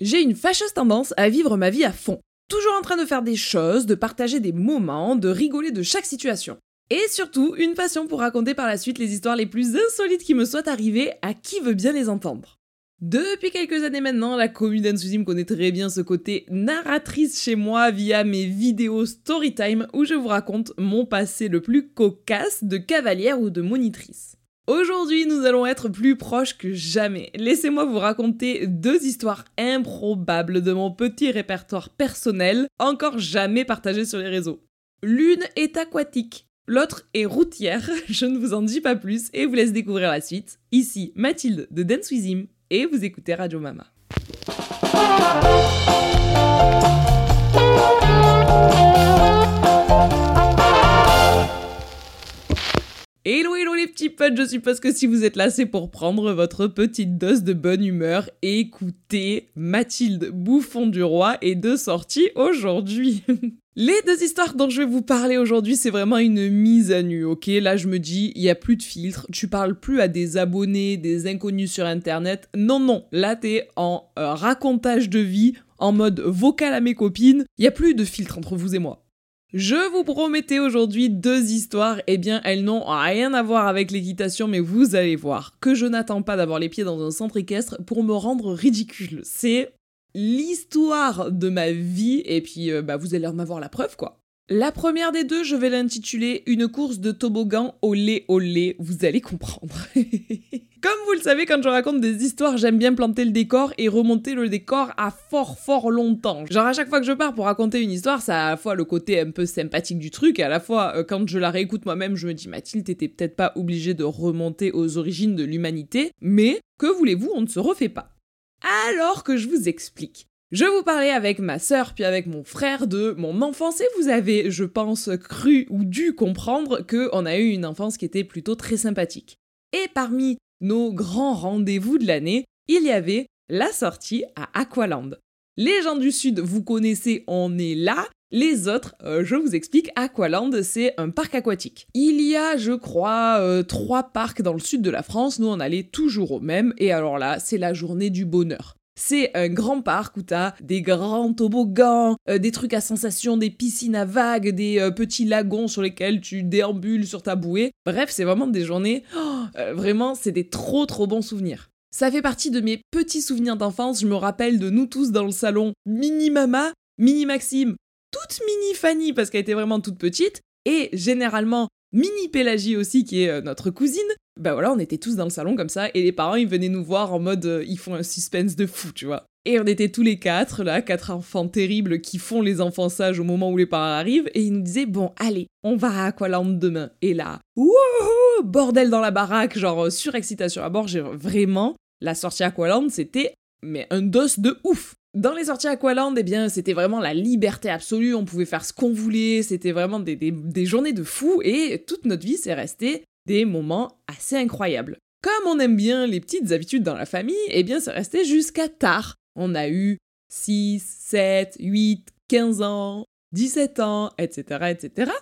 J'ai une fâcheuse tendance à vivre ma vie à fond. Toujours en train de faire des choses, de partager des moments, de rigoler de chaque situation. Et surtout, une passion pour raconter par la suite les histoires les plus insolites qui me soient arrivées à qui veut bien les entendre. Depuis quelques années maintenant, la commune me connaît très bien ce côté narratrice chez moi via mes vidéos Storytime où je vous raconte mon passé le plus cocasse de cavalière ou de monitrice. Aujourd'hui, nous allons être plus proches que jamais. Laissez-moi vous raconter deux histoires improbables de mon petit répertoire personnel, encore jamais partagé sur les réseaux. L'une est aquatique, l'autre est routière, je ne vous en dis pas plus et vous laisse découvrir la suite. Ici Mathilde de Dance With et vous écoutez Radio Mama. Potes, je suppose que si vous êtes là c'est pour prendre votre petite dose de bonne humeur et écouter Mathilde Bouffon du Roi et de sortie aujourd'hui. Les deux histoires dont je vais vous parler aujourd'hui, c'est vraiment une mise à nu, ok? Là, je me dis, il y a plus de filtre, tu parles plus à des abonnés, des inconnus sur Internet. Non, non, là, t'es en euh, racontage de vie, en mode vocal à mes copines. Il y a plus de filtre entre vous et moi. Je vous promettais aujourd'hui deux histoires, eh bien elles n'ont rien à voir avec l'équitation, mais vous allez voir que je n'attends pas d'avoir les pieds dans un centre équestre pour me rendre ridicule. C'est l'histoire de ma vie et puis euh, bah, vous allez en avoir la preuve quoi. La première des deux, je vais l'intituler Une course de toboggan au lait au lait, vous allez comprendre. Comme vous le savez, quand je raconte des histoires, j'aime bien planter le décor et remonter le décor à fort fort longtemps. Genre à chaque fois que je pars pour raconter une histoire, ça a à la fois le côté un peu sympathique du truc, et à la fois euh, quand je la réécoute moi-même, je me dis Mathilde, t'étais peut-être pas obligée de remonter aux origines de l'humanité, mais que voulez-vous, on ne se refait pas. Alors que je vous explique. Je vous parlais avec ma sœur puis avec mon frère de mon enfance et vous avez, je pense, cru ou dû comprendre que on a eu une enfance qui était plutôt très sympathique. Et parmi nos grands rendez-vous de l'année, il y avait la sortie à Aqualand. Les gens du sud, vous connaissez, on est là. Les autres, euh, je vous explique, Aqualand, c'est un parc aquatique. Il y a, je crois, euh, trois parcs dans le sud de la France. Nous, on allait toujours au même. Et alors là, c'est la journée du bonheur. C'est un grand parc où t'as des grands toboggans, euh, des trucs à sensation, des piscines à vagues, des petits lagons sur lesquels tu déambules sur ta bouée. Bref, c'est vraiment des journées. Oh, vraiment, c'est des trop trop bons souvenirs. Ça fait partie de mes petits souvenirs d'enfance. Je me rappelle de nous tous dans le salon, mini mama, mini Maxime, toute mini Fanny parce qu'elle était vraiment toute petite, et généralement mini Pélagie aussi qui est euh, notre cousine. Bah voilà, on était tous dans le salon comme ça, et les parents ils venaient nous voir en mode euh, ils font un suspense de fou, tu vois. Et on était tous les quatre, là, quatre enfants terribles qui font les enfants sages au moment où les parents arrivent, et ils nous disaient, bon, allez, on va à Aqualand demain. Et là, wouhou, bordel dans la baraque, genre euh, surexcitation à bord, j'ai vraiment, la sortie Aqualand, c'était, mais un dos de ouf. Dans les sorties Aqualand, eh bien, c'était vraiment la liberté absolue, on pouvait faire ce qu'on voulait, c'était vraiment des, des, journées de fou, et toute notre vie, c'est resté des moments assez incroyables. Comme on aime bien les petites habitudes dans la famille, eh bien, c'est resté jusqu'à tard. On a eu 6, 7, 8, 15 ans, 17 ans, etc., etc.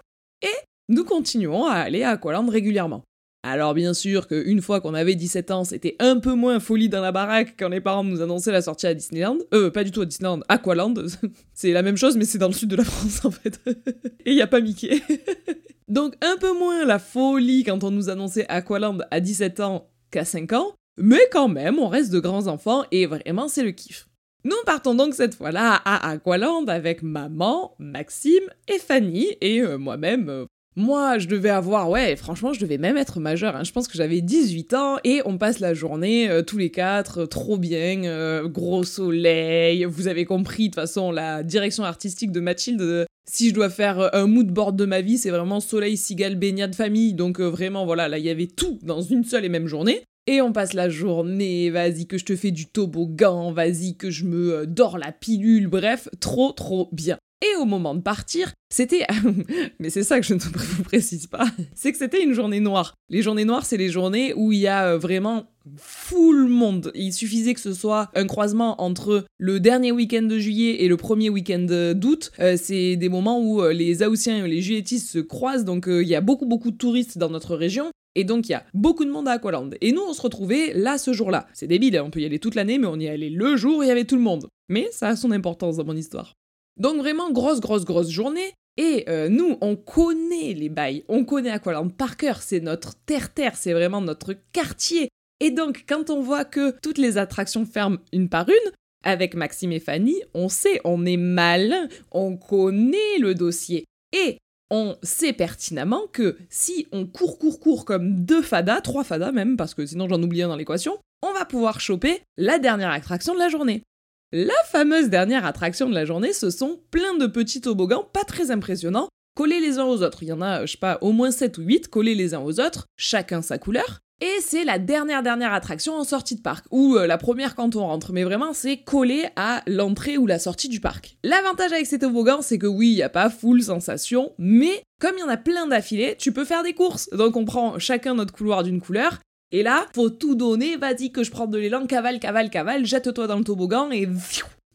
Et nous continuons à aller à Aqualand régulièrement. Alors bien sûr qu'une fois qu'on avait 17 ans, c'était un peu moins folie dans la baraque quand les parents nous annonçaient la sortie à Disneyland. Euh, pas du tout à Disneyland, Aqualand. c'est la même chose mais c'est dans le sud de la France en fait. Et il a pas Mickey. Donc un peu moins la folie quand on nous annonçait Aqualand à 17 ans qu'à 5 ans, mais quand même, on reste de grands enfants et vraiment c'est le kiff. Nous partons donc cette fois-là à Aqualand avec maman, Maxime et Fanny et euh, moi-même, euh, moi, je devais avoir, ouais, franchement, je devais même être majeur. Hein. Je pense que j'avais 18 ans et on passe la journée euh, tous les quatre, euh, trop bien, euh, gros soleil. Vous avez compris, de toute façon, la direction artistique de Mathilde. si je dois faire un mood board de ma vie, c'est vraiment soleil, cigale, baignade, famille. Donc vraiment, voilà, là, il y avait tout dans une seule et même journée. Et on passe la journée, vas-y que je te fais du toboggan, vas-y que je me dors la pilule, bref, trop trop bien. Et au moment de partir, c'était... Mais c'est ça que je ne vous précise pas. C'est que c'était une journée noire. Les journées noires, c'est les journées où il y a euh, vraiment full monde. Il suffisait que ce soit un croisement entre le dernier week-end de juillet et le premier week-end d'août. Euh, c'est des moments où euh, les Haussiens et les Juilletistes se croisent, donc il y a beaucoup beaucoup de touristes dans notre région. Et donc il y a beaucoup de monde à Aqualand. Et nous on se retrouvait là ce jour-là. C'est débile, hein, on peut y aller toute l'année, mais on y allait le jour où il y avait tout le monde. mais ça a son importance dans mon histoire. Donc vraiment grosse, grosse, grosse journée. Et euh, nous, on connaît les bails, on connaît Aqualand par cœur, c'est notre terre-terre, c'est vraiment notre quartier. Et donc, quand on voit que toutes les attractions ferment une par une, avec Maxime et Fanny, on sait, on est malin, on connaît le dossier. Et on sait pertinemment que si on court, court, court comme deux fadas, trois fadas même, parce que sinon j'en oublie un dans l'équation, on va pouvoir choper la dernière attraction de la journée. La fameuse dernière attraction de la journée, ce sont plein de petits toboggans pas très impressionnants, collés les uns aux autres. Il y en a, je sais pas, au moins 7 ou 8 collés les uns aux autres, chacun sa couleur. Et c'est la dernière dernière attraction en sortie de parc, ou euh, la première quand on rentre, mais vraiment c'est collé à l'entrée ou la sortie du parc. L'avantage avec ces toboggans, c'est que oui, il n'y a pas full sensation, mais comme il y en a plein d'affilés, tu peux faire des courses. Donc on prend chacun notre couloir d'une couleur, et là, faut tout donner, vas-y que je prends de l'élan, cavale, cavale, cavale, jette-toi dans le toboggan et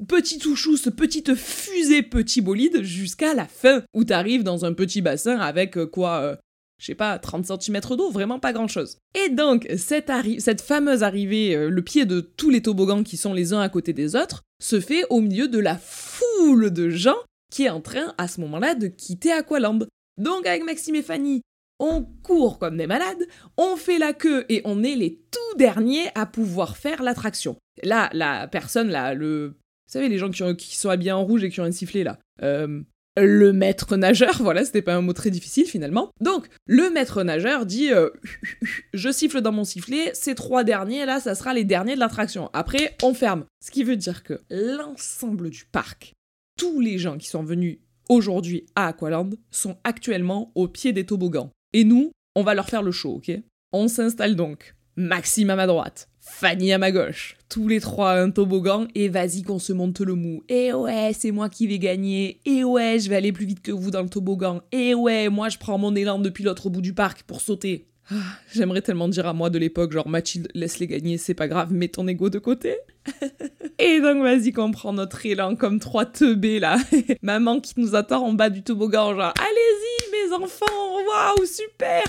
petit touchous, petite fusée, petit bolide jusqu'à la fin où t'arrives dans un petit bassin avec euh, quoi euh, je sais pas, 30 cm d'eau, vraiment pas grand chose. Et donc, cette, cette fameuse arrivée, euh, le pied de tous les toboggans qui sont les uns à côté des autres, se fait au milieu de la foule de gens qui est en train, à ce moment-là, de quitter Aqualand. Donc, avec Maxime et Fanny, on court comme des malades, on fait la queue et on est les tout derniers à pouvoir faire l'attraction. Là, la personne, là, le. Vous savez, les gens qui, qui sont habillés en rouge et qui ont un sifflet, là. Euh, le maître nageur, voilà, c'était pas un mot très difficile finalement. Donc, le maître nageur dit euh, Je siffle dans mon sifflet, ces trois derniers là, ça sera les derniers de l'attraction. Après, on ferme. Ce qui veut dire que l'ensemble du parc, tous les gens qui sont venus aujourd'hui à Aqualand sont actuellement au pied des toboggans. Et nous, on va leur faire le show, ok? On s'installe donc. Maxime à ma droite, Fanny à ma gauche, tous les trois un toboggan et vas-y qu'on se monte le mou. Et eh ouais, c'est moi qui vais gagner. Et eh ouais, je vais aller plus vite que vous dans le toboggan. Et eh ouais, moi je prends mon élan depuis l'autre bout du parc pour sauter. Ah, j'aimerais tellement dire à moi de l'époque, genre Mathilde, laisse-les gagner, c'est pas grave, mets ton ego de côté. et donc vas-y qu'on prend notre élan comme trois teubés là. Maman qui nous attend en bas du toboggan, genre allez-y mes enfants, waouh, super.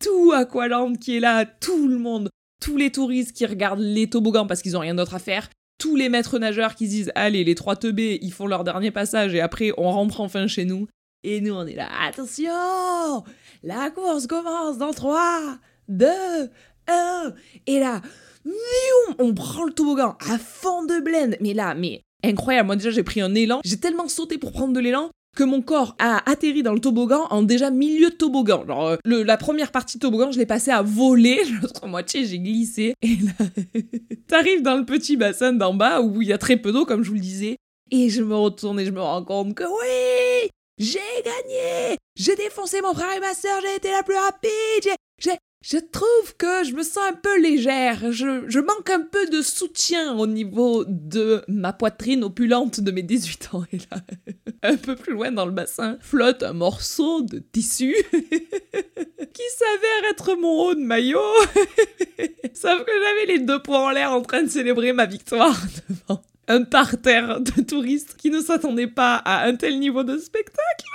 Tout Aqualand qui est là, tout le monde tous les touristes qui regardent les toboggans parce qu'ils ont rien d'autre à faire, tous les maîtres nageurs qui disent allez les trois teubés ils font leur dernier passage et après on rentre enfin chez nous. Et nous on est là attention la course commence dans 3 2 1 et là on prend le toboggan à fond de blende. Mais là mais incroyable. Moi déjà j'ai pris un élan. J'ai tellement sauté pour prendre de l'élan que mon corps a atterri dans le toboggan en déjà milieu de toboggan. Genre, euh, la première partie de toboggan, je l'ai passé à voler, l'autre moitié, j'ai glissé. Et là, t'arrives dans le petit bassin d'en bas où il y a très peu d'eau, comme je vous le disais. Et je me retourne et je me rends compte que oui, j'ai gagné J'ai défoncé mon frère et ma soeur, j'ai été la plus rapide, je trouve que je me sens un peu légère. Je, manque un peu de soutien au niveau de ma poitrine opulente de mes 18 ans. Et là, un peu plus loin dans le bassin, flotte un morceau de tissu qui s'avère être mon haut de maillot. Sauf que j'avais les deux poings en l'air en train de célébrer ma victoire devant un parterre de touristes qui ne s'attendaient pas à un tel niveau de spectacle.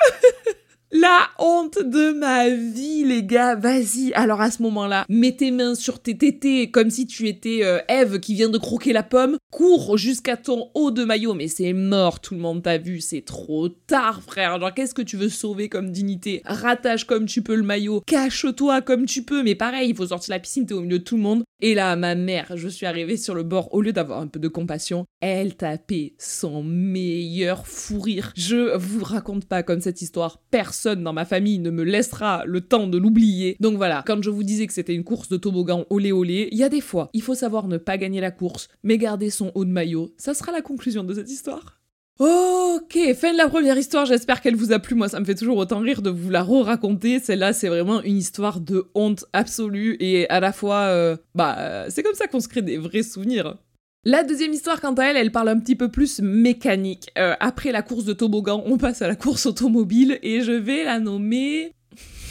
La honte de ma vie, les gars. Vas-y. Alors à ce moment-là, mets tes mains sur tes tétés comme si tu étais euh, Eve qui vient de croquer la pomme. Cours jusqu'à ton haut de maillot. Mais c'est mort, tout le monde t'a vu. C'est trop tard, frère. Genre, qu'est-ce que tu veux sauver comme dignité? Rattache comme tu peux le maillot. Cache-toi comme tu peux. Mais pareil, il faut sortir la piscine, t'es au milieu de tout le monde. Et là, ma mère, je suis arrivée sur le bord. Au lieu d'avoir un peu de compassion, elle tapait son meilleur fou rire. Je vous raconte pas comme cette histoire. Personne dans ma famille ne me laissera le temps de l'oublier. Donc voilà, quand je vous disais que c'était une course de toboggan olé olé, il y a des fois, il faut savoir ne pas gagner la course, mais garder son haut de maillot. Ça sera la conclusion de cette histoire. Ok, fin de la première histoire, j'espère qu'elle vous a plu. Moi, ça me fait toujours autant rire de vous la re-raconter. Celle-là, c'est vraiment une histoire de honte absolue et à la fois, euh, bah, c'est comme ça qu'on se crée des vrais souvenirs. La deuxième histoire, quant à elle, elle parle un petit peu plus mécanique. Euh, après la course de toboggan, on passe à la course automobile et je vais la nommer...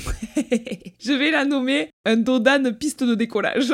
je vais la nommer un Dodan piste de décollage.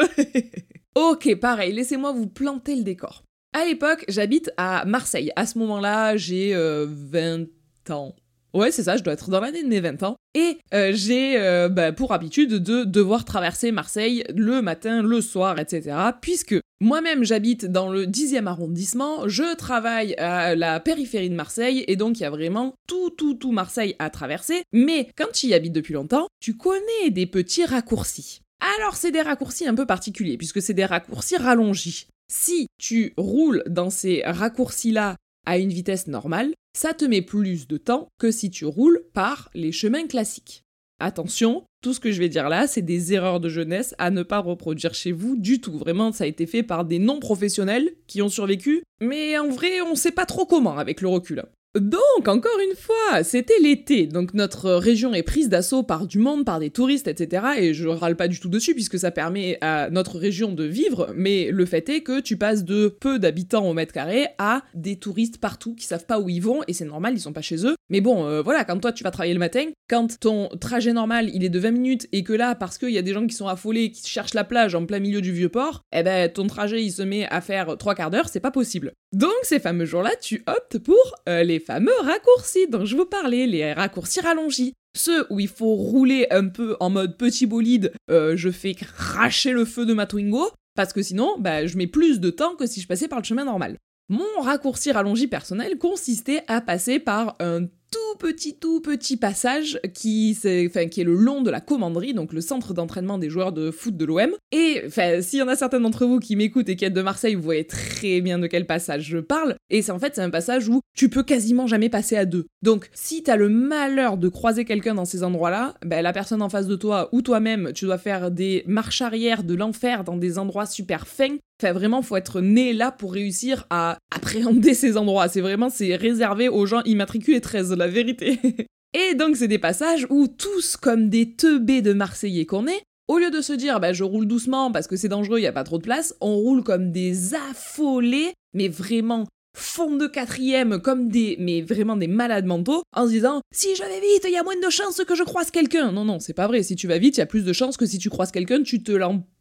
ok, pareil, laissez-moi vous planter le décor. À l'époque, j'habite à Marseille. À ce moment-là, j'ai 20 euh, ans. Ouais, c'est ça, je dois être dans l'année de mes 20 ans. Et euh, j'ai euh, bah, pour habitude de devoir traverser Marseille le matin, le soir, etc. Puisque moi-même j'habite dans le 10e arrondissement, je travaille à la périphérie de Marseille, et donc il y a vraiment tout, tout, tout Marseille à traverser. Mais quand tu y habites depuis longtemps, tu connais des petits raccourcis. Alors c'est des raccourcis un peu particuliers, puisque c'est des raccourcis rallongis. Si tu roules dans ces raccourcis-là à une vitesse normale, ça te met plus de temps que si tu roules par les chemins classiques. Attention, tout ce que je vais dire là, c'est des erreurs de jeunesse à ne pas reproduire chez vous du tout. Vraiment, ça a été fait par des non-professionnels qui ont survécu, mais en vrai, on sait pas trop comment avec le recul. Donc, encore une fois, c'était l'été, donc notre région est prise d'assaut par du monde, par des touristes, etc. Et je râle pas du tout dessus puisque ça permet à notre région de vivre, mais le fait est que tu passes de peu d'habitants au mètre carré à des touristes partout qui savent pas où ils vont et c'est normal, ils sont pas chez eux. Mais bon, euh, voilà, quand toi tu vas travailler le matin, quand ton trajet normal il est de 20 minutes et que là, parce qu'il y a des gens qui sont affolés, qui cherchent la plage en plein milieu du vieux port, eh ben ton trajet il se met à faire trois quarts d'heure, c'est pas possible. Donc ces fameux jours-là, tu optes pour euh, les fameux raccourcis dont je vous parlais, les raccourcis rallongis. Ceux où il faut rouler un peu en mode petit bolide, euh, je fais cracher le feu de ma Twingo, parce que sinon, bah, je mets plus de temps que si je passais par le chemin normal. Mon raccourci rallongi personnel consistait à passer par un tout petit, tout petit passage qui, enfin, qui est le long de la commanderie, donc le centre d'entraînement des joueurs de foot de l'OM. Et enfin, s'il y en a certains d'entre vous qui m'écoutent et qui êtes de Marseille, vous voyez très bien de quel passage je parle. Et c'est en fait, c'est un passage où tu peux quasiment jamais passer à deux. Donc, si t'as le malheur de croiser quelqu'un dans ces endroits-là, ben, la personne en face de toi ou toi-même, tu dois faire des marches arrière de l'enfer dans des endroits super fins Enfin, vraiment, faut être né là pour réussir à appréhender ces endroits. C'est vraiment, c'est réservé aux gens immatriculés 13, la vérité. Et donc, c'est des passages où tous, comme des teubés de Marseillais qu'on est, au lieu de se dire, bah, je roule doucement parce que c'est dangereux, il y a pas trop de place, on roule comme des affolés, mais vraiment fond de quatrième comme des, mais vraiment des malades mentaux, en se disant si je vais vite, il y a moins de chances que je croise quelqu'un. Non, non, c'est pas vrai. Si tu vas vite, il y a plus de chances que si tu croises quelqu'un, tu te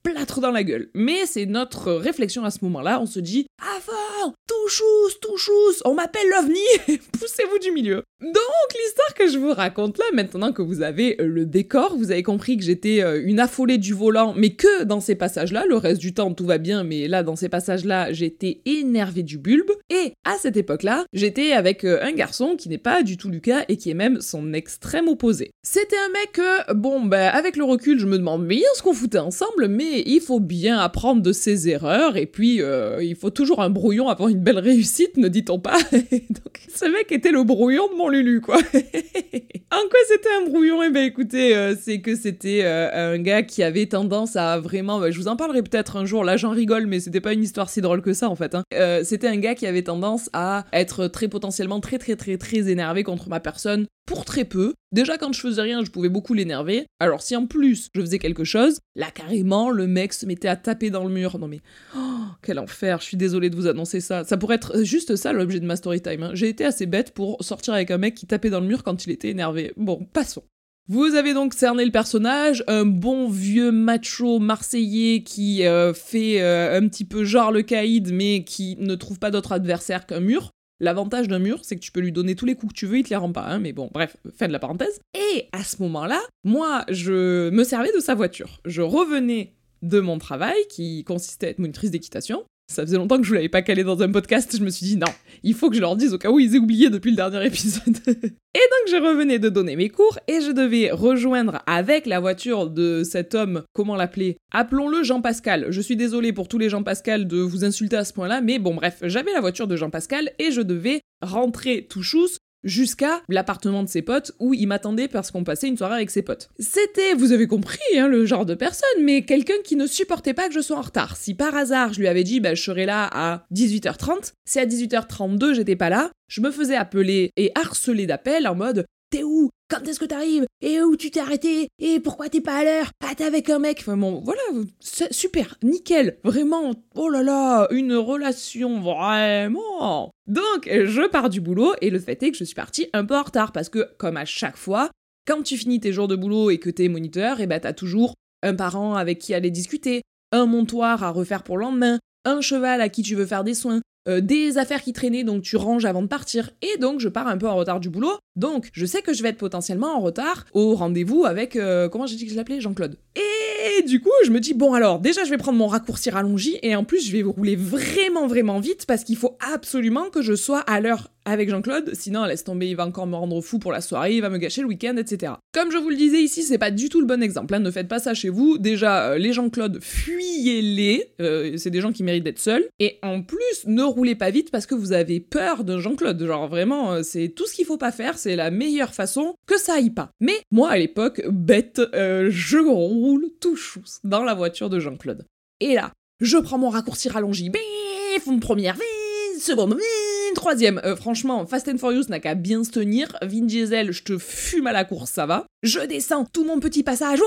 l'emplâtres dans la gueule. Mais c'est notre réflexion à ce moment-là. On se dit avant, touchous, touchous, on m'appelle l'ovni, poussez-vous du milieu. Donc l'histoire que je vous raconte là, maintenant que vous avez le décor, vous avez compris que j'étais euh, une affolée du volant, mais que dans ces passages-là, le reste du temps tout va bien, mais là dans ces passages-là, j'étais énervé du bulbe. Et à cette époque-là, j'étais avec euh, un garçon qui n'est pas du tout Lucas et qui est même son extrême opposé. C'était un mec que, bon, bah, avec le recul, je me demande bien ce qu'on foutait ensemble, mais il faut bien apprendre de ses erreurs et puis euh, il faut toujours un brouillon avant une belle réussite, ne dit-on pas Donc, ce mec était le brouillon de mon Lulu, quoi. en quoi c'était un brouillon? Eh ben, écoutez, euh, c'est que c'était un gars qui avait tendance à vraiment, bah, je vous en parlerai peut-être un jour. Là, j'en rigole, mais c'était pas une histoire si drôle que ça, en fait. Hein. c'était un gars qui avait tendance à être très potentiellement très très très très énervé contre ma personne pour très peu. Déjà quand je faisais rien, je pouvais beaucoup l'énerver. Alors si en plus je faisais quelque chose, là carrément le mec se mettait à taper dans le mur. Non mais oh, quel enfer, je suis désolée de vous annoncer ça. Ça pourrait être juste ça l'objet de ma story time. Hein. J'ai été assez bête pour sortir avec un mec qui tapait dans le mur quand il était énervé. Bon, passons. Vous avez donc cerné le personnage, un bon vieux macho marseillais qui euh, fait euh, un petit peu genre le caïd mais qui ne trouve pas d'autre adversaire qu'un mur. L'avantage d'un mur, c'est que tu peux lui donner tous les coups que tu veux, il te les rend pas, hein, mais bon, bref, fin de la parenthèse. Et à ce moment-là, moi, je me servais de sa voiture. Je revenais de mon travail, qui consistait à être monitrice d'équitation, ça faisait longtemps que je ne l'avais pas calé dans un podcast, je me suis dit non, il faut que je leur dise au cas où ils aient oublié depuis le dernier épisode. et donc je revenais de donner mes cours et je devais rejoindre avec la voiture de cet homme, comment l'appeler Appelons-le Jean-Pascal. Je suis désolée pour tous les Jean-Pascal de vous insulter à ce point-là, mais bon bref, j'avais la voiture de Jean-Pascal et je devais rentrer tout chousse jusqu'à l'appartement de ses potes où il m'attendait parce qu'on passait une soirée avec ses potes. C'était, vous avez compris, hein, le genre de personne, mais quelqu'un qui ne supportait pas que je sois en retard. Si par hasard je lui avais dit bah, je serai là à 18h30, si à 18h32 j'étais pas là, je me faisais appeler et harceler d'appels en mode T'es où? Quand est-ce que t'arrives? Et où tu t'es arrêté? Et pourquoi t'es pas à l'heure? Ah, t'es avec un mec. Enfin bon, voilà, super, nickel, vraiment, oh là là, une relation vraiment. Donc, je pars du boulot et le fait est que je suis partie un peu en retard parce que, comme à chaque fois, quand tu finis tes jours de boulot et que t'es moniteur, et eh ben t'as toujours un parent avec qui aller discuter, un montoir à refaire pour le lendemain, un cheval à qui tu veux faire des soins, euh, des affaires qui traînaient, donc tu ranges avant de partir. Et donc, je pars un peu en retard du boulot. Donc, je sais que je vais être potentiellement en retard au rendez-vous avec, euh, comment j'ai dit que je l'appelais? Jean-Claude. Et du coup, je me dis, bon alors, déjà, je vais prendre mon raccourci rallongi et en plus, je vais rouler vraiment, vraiment vite parce qu'il faut absolument que je sois à l'heure avec Jean-Claude, sinon laisse tomber, il va encore me rendre fou pour la soirée, il va me gâcher le week-end, etc. Comme je vous le disais ici, c'est pas du tout le bon exemple, hein, ne faites pas ça chez vous. Déjà, euh, les Jean-Claude, fuyez-les, c'est des gens qui méritent d'être seuls. Et en plus, ne roulez pas vite parce que vous avez peur de Jean-Claude. Genre vraiment, euh, c'est tout ce qu'il faut pas faire, c'est la meilleure façon que ça aille pas. Mais moi, à l'époque, bête, je roule tout chousse dans la voiture de Jean-Claude. Et là, je prends mon raccourci rallongi, bif, une première, bif, seconde, bif, troisième. Euh, franchement, Fast and Furious n'a qu'à bien se tenir. Vin Diesel, je te fume à la course, ça va. Je descends tout mon petit passage.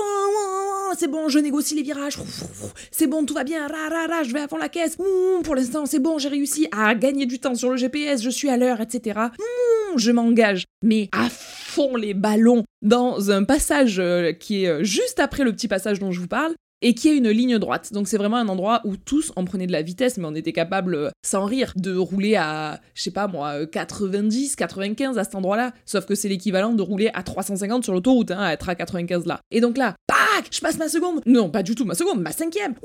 C'est bon, je négocie les virages. C'est bon, tout va bien. Ra, je vais fond la caisse. Pour l'instant, c'est bon, j'ai réussi à gagner du temps sur le GPS. Je suis à l'heure, etc. Je m'engage. Mais à fond les ballons dans un passage euh, qui est euh, juste après le petit passage dont je vous parle et qui est une ligne droite. Donc c'est vraiment un endroit où tous on prenait de la vitesse, mais on était capable, euh, sans rire, de rouler à, je sais pas moi, 90, euh, 95 à cet endroit-là. Sauf que c'est l'équivalent de rouler à 350 sur l'autoroute, hein, à être à 95 là. Et donc là, je passe ma seconde. Non, pas du tout ma seconde, ma cinquième.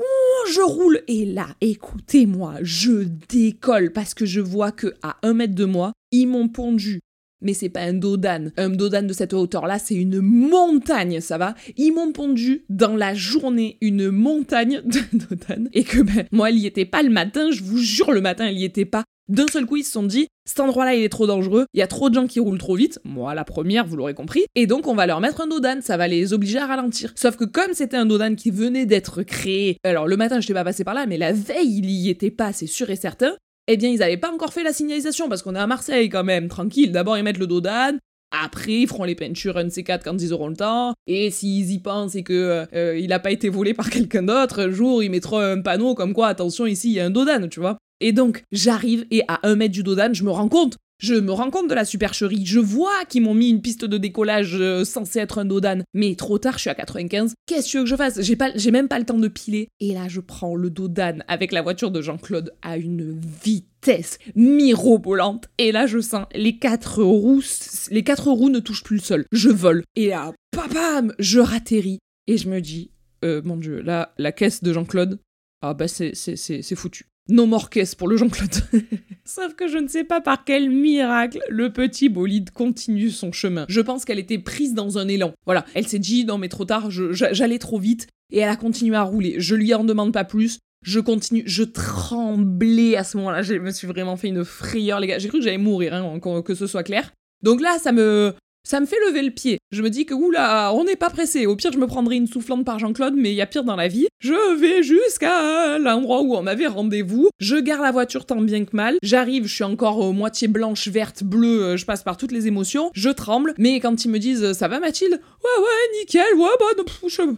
Je roule. Et là, écoutez-moi, je décolle parce que je vois que à un mètre de moi, ils m'ont pondu mais c'est pas un dodan. Un dodan de cette hauteur-là, c'est une montagne, ça va? Ils m'ont pondu dans la journée une montagne de dodan. Et que ben, moi, il y était pas le matin, je vous jure, le matin, il y était pas. D'un seul coup, ils se sont dit, cet endroit-là, il est trop dangereux, il y a trop de gens qui roulent trop vite, moi la première, vous l'aurez compris, et donc on va leur mettre un dodan, ça va les obliger à ralentir. Sauf que comme c'était un dodan qui venait d'être créé, alors le matin, je t'ai pas passé par là, mais la veille, il y était pas, c'est sûr et certain, eh bien, ils n'avaient pas encore fait la signalisation parce qu'on est à Marseille quand même, tranquille. D'abord, ils mettent le dos d'âne. Après, ils feront les peintures un de ces quatre quand ils auront le temps. Et s'ils y pensent et que euh, il n'a pas été volé par quelqu'un d'autre, un jour, ils mettront un panneau comme quoi, attention, ici, il y a un dodan, tu vois. Et donc, j'arrive et à un mètre du dodan, je me rends compte je me rends compte de la supercherie, je vois qu'ils m'ont mis une piste de décollage euh, censée être un dodan, mais trop tard, je suis à 95. Qu'est-ce que tu veux que je fasse? J'ai même pas le temps de piler. Et là, je prends le dodan avec la voiture de Jean-Claude à une vitesse mirobolante. Et là, je sens les quatre roues, les quatre roues ne touchent plus le sol. Je vole. Et là, papam, je ratterris. Et je me dis, euh, mon dieu, là, la caisse de Jean-Claude, ah bah c'est, c'est, c'est foutu. No more pour le Jean-Claude. Sauf que je ne sais pas par quel miracle le petit bolide continue son chemin. Je pense qu'elle était prise dans un élan. Voilà, elle s'est dit non mais trop tard, j'allais trop vite et elle a continué à rouler. Je lui en demande pas plus. Je continue, je tremblais à ce moment-là. Je me suis vraiment fait une frayeur, les gars. J'ai cru que j'allais mourir, hein, que ce soit clair. Donc là, ça me, ça me fait lever le pied. Je me dis que oula, on n'est pas pressé. Au pire, je me prendrai une soufflante par Jean-Claude, mais il y a pire dans la vie. Je vais jusqu'à l'endroit où on avait rendez-vous. Je gare la voiture tant bien que mal. J'arrive, je suis encore euh, moitié blanche, verte, bleue. Euh, je passe par toutes les émotions. Je tremble. Mais quand ils me disent ça va Mathilde? Ouais ouais nickel. Ouais bah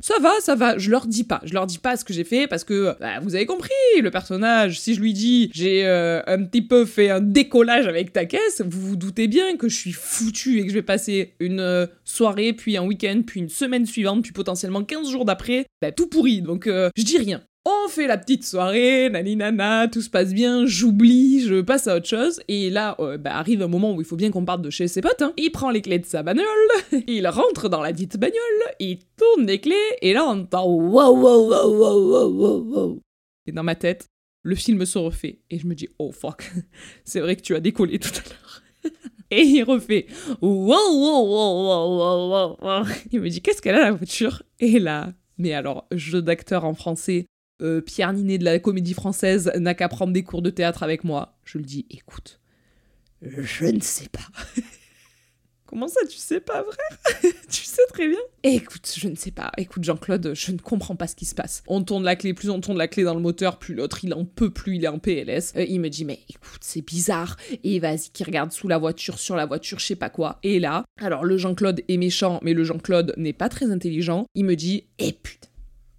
ça va ça va. Je leur dis pas. Je leur dis pas ce que j'ai fait parce que bah, vous avez compris le personnage. Si je lui dis j'ai euh, un petit peu fait un décollage avec ta caisse, vous vous doutez bien que je suis foutu et que je vais passer une euh, soirée, puis un week-end, puis une semaine suivante, puis potentiellement 15 jours d'après, bah, tout pourri. Donc euh, je dis rien. On fait la petite soirée, nani nana, tout se passe bien, j'oublie, je passe à autre chose. Et là, euh, bah, arrive un moment où il faut bien qu'on parte de chez ses potes. Hein. Il prend les clés de sa bagnole, il rentre dans la dite bagnole, il tourne les clés, et là on entend wow wow wow wow wow wow. Et dans ma tête, le film se refait, et je me dis oh fuck, c'est vrai que tu as décollé tout à l'heure. Et il refait wow, wow, wow, wow, Il me dit qu'est-ce qu'elle a la voiture? Et là, mais alors, jeu d'acteur en français, euh, Pierre Ninet de la comédie française n'a qu'à prendre des cours de théâtre avec moi. Je lui dis écoute, je ne sais pas. Comment ça, tu sais pas, frère? Tu sais très bien. Écoute, je ne sais pas. Écoute, Jean-Claude, je ne comprends pas ce qui se passe. On tourne la clé, plus on tourne la clé dans le moteur, plus l'autre, il en peut plus, il est en PLS. Euh, il me dit, mais écoute, c'est bizarre. Et vas-y, qui regarde sous la voiture, sur la voiture, je sais pas quoi. Et là, alors le Jean-Claude est méchant, mais le Jean-Claude n'est pas très intelligent. Il me dit, eh putain,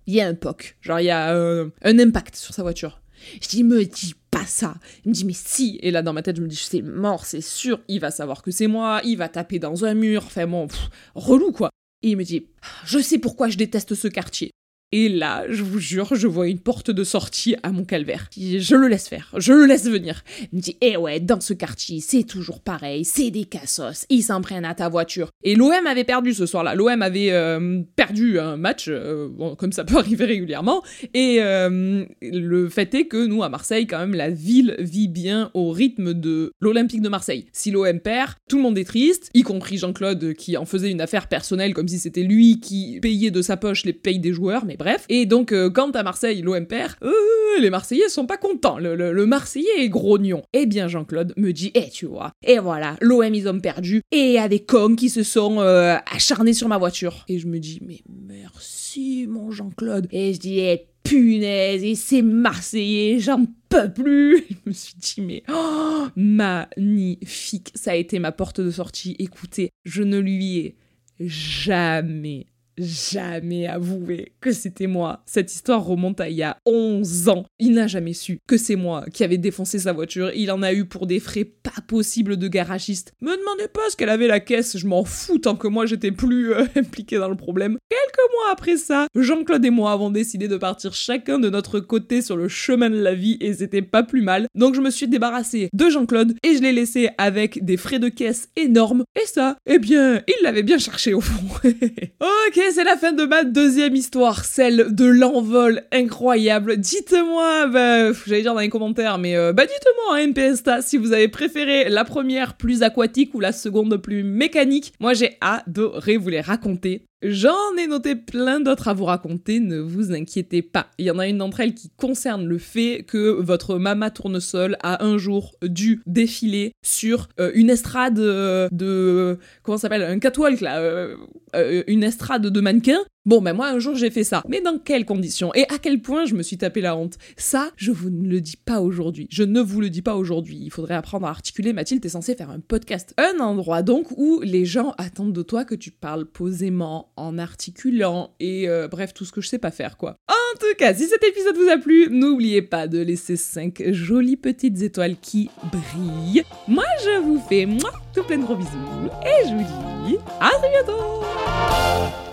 il y a un POC. Genre, il y a euh, un impact sur sa voiture. Je dis, me dis pas ça. Il me dit, mais si. Et là, dans ma tête, je me dis, c'est mort, c'est sûr. Il va savoir que c'est moi. Il va taper dans un mur. Enfin bon, relou quoi. Et il me dit, je sais pourquoi je déteste ce quartier. Et là, je vous jure, je vois une porte de sortie à mon calvaire. Je le laisse faire, je le laisse venir. Il me dit, eh ouais, dans ce quartier, c'est toujours pareil, c'est des cassos, ils s'en prennent à ta voiture. Et l'OM avait perdu ce soir-là. L'OM avait euh, perdu un match, euh, comme ça peut arriver régulièrement. Et euh, le fait est que nous, à Marseille, quand même, la ville vit bien au rythme de l'Olympique de Marseille. Si l'OM perd, tout le monde est triste, y compris Jean-Claude qui en faisait une affaire personnelle comme si c'était lui qui payait de sa poche les payes des joueurs, mais bref. Et donc, quand à Marseille, l'OM perd, les Marseillais sont pas contents. Le, Marseillais est grognon. Eh bien, Jean-Claude me dit, eh, tu vois, et voilà, l'OM, ils ont perdu, et il y a des cons qui se sont acharnés sur ma voiture. Et je me dis, mais merci, mon Jean-Claude. Et je dis, eh, punaise, et c'est Marseillais, j'en peux plus. Je me suis dit, mais oh, magnifique. Ça a été ma porte de sortie. Écoutez, je ne lui ai jamais jamais avoué que c'était moi. Cette histoire remonte à il y a 11 ans. Il n'a jamais su que c'est moi qui avais défoncé sa voiture. Il en a eu pour des frais pas possibles de garagiste. Me demandez pas ce qu'elle avait la caisse, je m'en fous tant que moi j'étais plus euh, impliqué dans le problème. Quelques mois après ça, Jean-Claude et moi avons décidé de partir chacun de notre côté sur le chemin de la vie et c'était pas plus mal. Donc je me suis débarrassé de Jean-Claude et je l'ai laissé avec des frais de caisse énormes. Et ça, eh bien, il l'avait bien cherché au fond. ok, c'est la fin de ma deuxième histoire, celle de l'envol incroyable. Dites-moi, bah, j'allais dire dans les commentaires, mais euh, bah dites-moi hein, MPSTA si vous avez préféré la première plus aquatique ou la seconde plus mécanique. Moi j'ai adoré vous les raconter. J'en ai noté plein d'autres à vous raconter, ne vous inquiétez pas. Il y en a une d'entre elles qui concerne le fait que votre mama tournesol a un jour dû défiler sur euh, une estrade euh, de... comment ça s'appelle Un catwalk là euh, Une estrade de mannequins Bon, ben moi un jour j'ai fait ça. Mais dans quelles conditions Et à quel point je me suis tapé la honte? Ça, je vous ne le dis pas aujourd'hui. Je ne vous le dis pas aujourd'hui. Il faudrait apprendre à articuler. Mathilde, t'es censée faire un podcast. Un endroit donc où les gens attendent de toi que tu parles posément, en articulant, et euh, bref, tout ce que je sais pas faire, quoi. En tout cas, si cet épisode vous a plu, n'oubliez pas de laisser 5 jolies petites étoiles qui brillent. Moi, je vous fais moi tout plein de gros bisous, et je vous dis à très bientôt